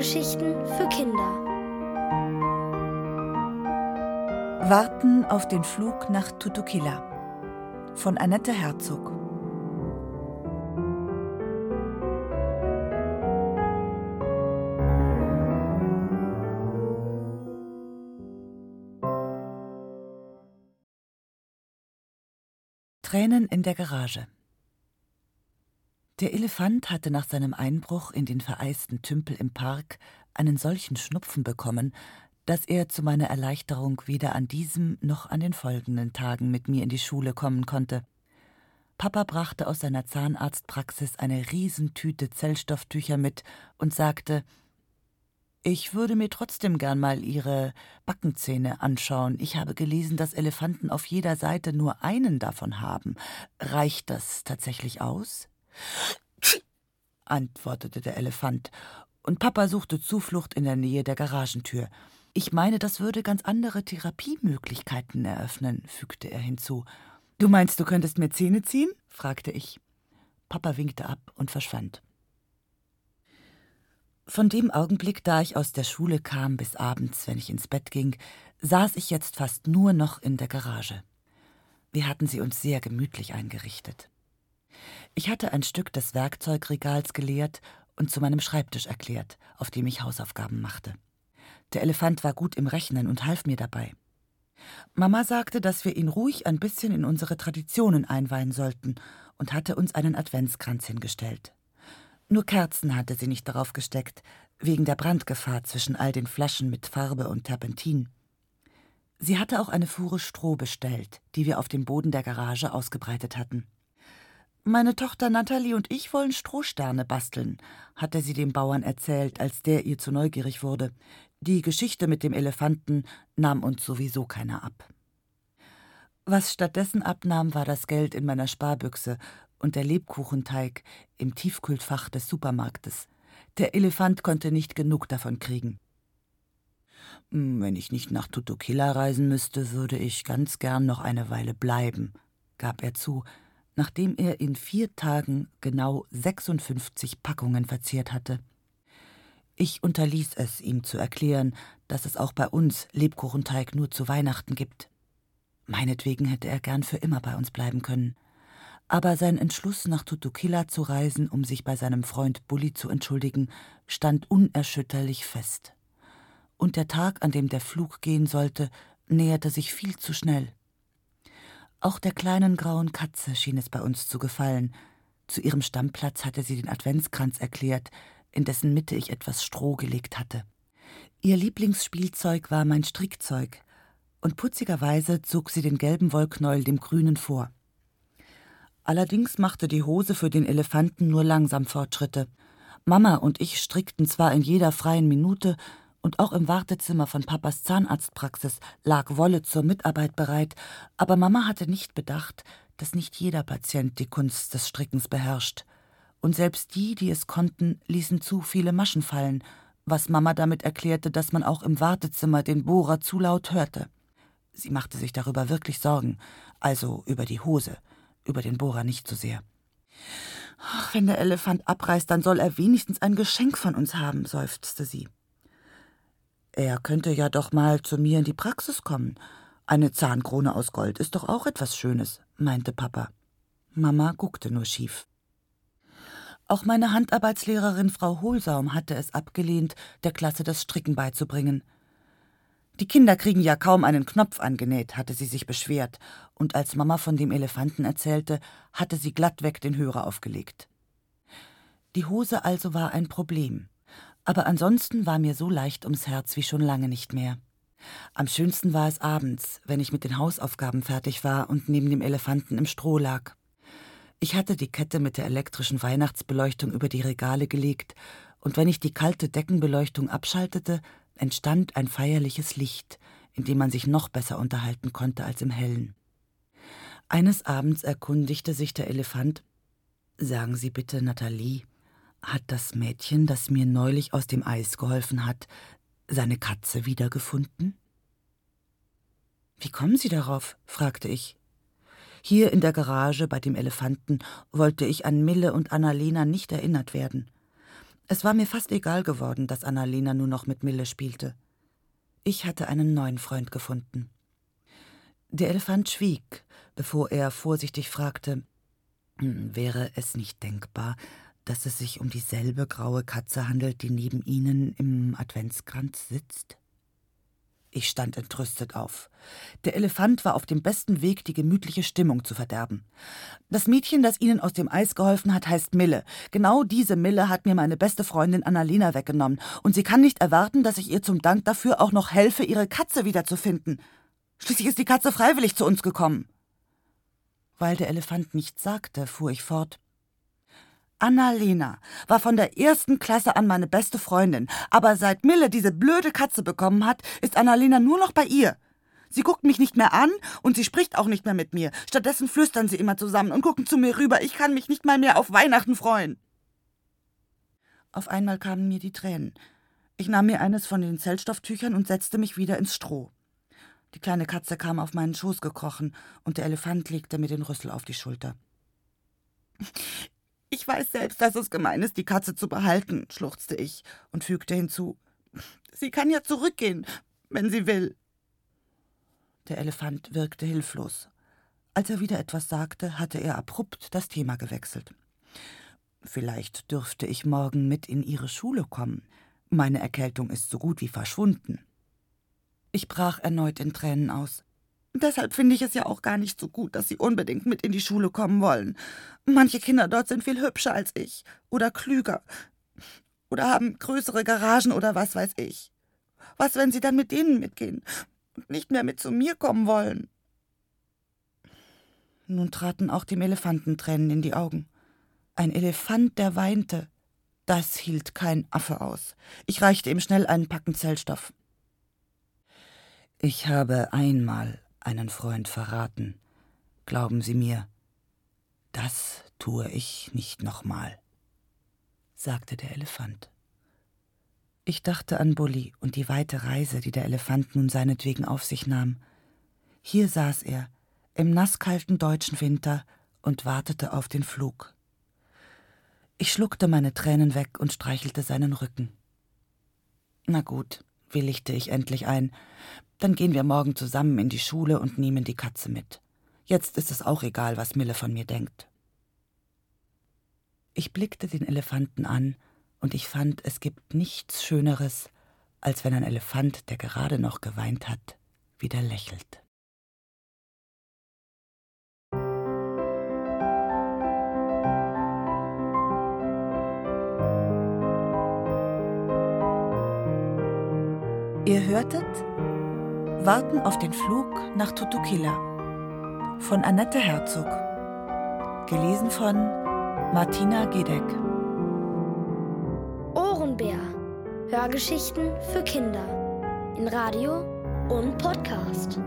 Hörgeschichten für Kinder. Warten auf den Flug nach Tutukila von Annette Herzog. Tränen in der Garage. Der Elefant hatte nach seinem Einbruch in den vereisten Tümpel im Park einen solchen Schnupfen bekommen, dass er zu meiner Erleichterung weder an diesem noch an den folgenden Tagen mit mir in die Schule kommen konnte. Papa brachte aus seiner Zahnarztpraxis eine Riesentüte Zellstofftücher mit und sagte, ich würde mir trotzdem gern mal Ihre Backenzähne anschauen. Ich habe gelesen, dass Elefanten auf jeder Seite nur einen davon haben. Reicht das tatsächlich aus? Antwortete der Elefant, und Papa suchte Zuflucht in der Nähe der Garagentür. Ich meine, das würde ganz andere Therapiemöglichkeiten eröffnen, fügte er hinzu. Du meinst, du könntest mir Zähne ziehen? fragte ich. Papa winkte ab und verschwand. Von dem Augenblick, da ich aus der Schule kam, bis abends, wenn ich ins Bett ging, saß ich jetzt fast nur noch in der Garage. Wir hatten sie uns sehr gemütlich eingerichtet. Ich hatte ein Stück des Werkzeugregals geleert und zu meinem Schreibtisch erklärt, auf dem ich Hausaufgaben machte. Der Elefant war gut im Rechnen und half mir dabei. Mama sagte, dass wir ihn ruhig ein bisschen in unsere Traditionen einweihen sollten und hatte uns einen Adventskranz hingestellt. Nur Kerzen hatte sie nicht darauf gesteckt, wegen der Brandgefahr zwischen all den Flaschen mit Farbe und Terpentin. Sie hatte auch eine Fuhre Stroh bestellt, die wir auf dem Boden der Garage ausgebreitet hatten. Meine Tochter Natalie und ich wollen Strohsterne basteln, hatte sie dem Bauern erzählt, als der ihr zu neugierig wurde. Die Geschichte mit dem Elefanten nahm uns sowieso keiner ab. Was stattdessen abnahm, war das Geld in meiner Sparbüchse und der Lebkuchenteig im Tiefkühlfach des Supermarktes. Der Elefant konnte nicht genug davon kriegen. Hm, wenn ich nicht nach Tutukila reisen müsste, würde ich ganz gern noch eine Weile bleiben, gab er zu, nachdem er in vier Tagen genau 56 Packungen verzehrt hatte. Ich unterließ es, ihm zu erklären, dass es auch bei uns Lebkuchenteig nur zu Weihnachten gibt. Meinetwegen hätte er gern für immer bei uns bleiben können. Aber sein Entschluss, nach Tutukila zu reisen, um sich bei seinem Freund Bulli zu entschuldigen, stand unerschütterlich fest. Und der Tag, an dem der Flug gehen sollte, näherte sich viel zu schnell. Auch der kleinen grauen Katze schien es bei uns zu gefallen. Zu ihrem Stammplatz hatte sie den Adventskranz erklärt, in dessen Mitte ich etwas Stroh gelegt hatte. Ihr Lieblingsspielzeug war mein Strickzeug, und putzigerweise zog sie den gelben Wollknäuel dem grünen vor. Allerdings machte die Hose für den Elefanten nur langsam Fortschritte. Mama und ich strickten zwar in jeder freien Minute, und auch im Wartezimmer von Papas Zahnarztpraxis lag Wolle zur Mitarbeit bereit, aber Mama hatte nicht bedacht, dass nicht jeder Patient die Kunst des Strickens beherrscht. Und selbst die, die es konnten, ließen zu viele Maschen fallen, was Mama damit erklärte, dass man auch im Wartezimmer den Bohrer zu laut hörte. Sie machte sich darüber wirklich Sorgen, also über die Hose, über den Bohrer nicht so sehr. Ach, wenn der Elefant abreißt, dann soll er wenigstens ein Geschenk von uns haben, seufzte sie. Er könnte ja doch mal zu mir in die Praxis kommen. Eine Zahnkrone aus Gold ist doch auch etwas Schönes, meinte Papa. Mama guckte nur schief. Auch meine Handarbeitslehrerin Frau Hohlsaum hatte es abgelehnt, der Klasse das Stricken beizubringen. Die Kinder kriegen ja kaum einen Knopf angenäht, hatte sie sich beschwert, und als Mama von dem Elefanten erzählte, hatte sie glattweg den Hörer aufgelegt. Die Hose also war ein Problem aber ansonsten war mir so leicht ums Herz wie schon lange nicht mehr. Am schönsten war es abends, wenn ich mit den Hausaufgaben fertig war und neben dem Elefanten im Stroh lag. Ich hatte die Kette mit der elektrischen Weihnachtsbeleuchtung über die Regale gelegt, und wenn ich die kalte Deckenbeleuchtung abschaltete, entstand ein feierliches Licht, in dem man sich noch besser unterhalten konnte als im hellen. Eines Abends erkundigte sich der Elefant Sagen Sie bitte, Nathalie, hat das Mädchen, das mir neulich aus dem Eis geholfen hat, seine Katze wiedergefunden? Wie kommen Sie darauf? fragte ich. Hier in der Garage bei dem Elefanten wollte ich an Mille und Annalena nicht erinnert werden. Es war mir fast egal geworden, dass Annalena nur noch mit Mille spielte. Ich hatte einen neuen Freund gefunden. Der Elefant schwieg, bevor er vorsichtig fragte, hm, wäre es nicht denkbar, dass es sich um dieselbe graue Katze handelt, die neben Ihnen im Adventskranz sitzt? Ich stand entrüstet auf. Der Elefant war auf dem besten Weg, die gemütliche Stimmung zu verderben. Das Mädchen, das Ihnen aus dem Eis geholfen hat, heißt Mille. Genau diese Mille hat mir meine beste Freundin Annalena weggenommen, und sie kann nicht erwarten, dass ich ihr zum Dank dafür auch noch helfe, ihre Katze wiederzufinden. Schließlich ist die Katze freiwillig zu uns gekommen. Weil der Elefant nichts sagte, fuhr ich fort. Annalena war von der ersten Klasse an meine beste Freundin, aber seit Mille diese blöde Katze bekommen hat, ist Annalena nur noch bei ihr. Sie guckt mich nicht mehr an und sie spricht auch nicht mehr mit mir. Stattdessen flüstern sie immer zusammen und gucken zu mir rüber. Ich kann mich nicht mal mehr auf Weihnachten freuen. Auf einmal kamen mir die Tränen. Ich nahm mir eines von den Zellstofftüchern und setzte mich wieder ins Stroh. Die kleine Katze kam auf meinen Schoß gekrochen und der Elefant legte mir den Rüssel auf die Schulter. Ich weiß selbst, dass es gemein ist, die Katze zu behalten, schluchzte ich und fügte hinzu. Sie kann ja zurückgehen, wenn sie will. Der Elefant wirkte hilflos. Als er wieder etwas sagte, hatte er abrupt das Thema gewechselt. Vielleicht dürfte ich morgen mit in Ihre Schule kommen. Meine Erkältung ist so gut wie verschwunden. Ich brach erneut in Tränen aus. Deshalb finde ich es ja auch gar nicht so gut, dass Sie unbedingt mit in die Schule kommen wollen. Manche Kinder dort sind viel hübscher als ich oder klüger oder haben größere Garagen oder was weiß ich. Was, wenn Sie dann mit denen mitgehen und nicht mehr mit zu mir kommen wollen? Nun traten auch dem Elefanten Tränen in die Augen. Ein Elefant, der weinte. Das hielt kein Affe aus. Ich reichte ihm schnell einen Packen Zellstoff. Ich habe einmal einen Freund verraten. Glauben Sie mir, das tue ich nicht nochmal, sagte der Elefant. Ich dachte an Bulli und die weite Reise, die der Elefant nun seinetwegen auf sich nahm. Hier saß er, im nasskalten deutschen Winter, und wartete auf den Flug. Ich schluckte meine Tränen weg und streichelte seinen Rücken. Na gut, willigte ich endlich ein, dann gehen wir morgen zusammen in die Schule und nehmen die Katze mit. Jetzt ist es auch egal, was Mille von mir denkt. Ich blickte den Elefanten an, und ich fand, es gibt nichts Schöneres, als wenn ein Elefant, der gerade noch geweint hat, wieder lächelt. Ihr hörtet Warten auf den Flug nach Tutukila von Annette Herzog. Gelesen von Martina Gedeck. Ohrenbär. Hörgeschichten für Kinder. In Radio und Podcast.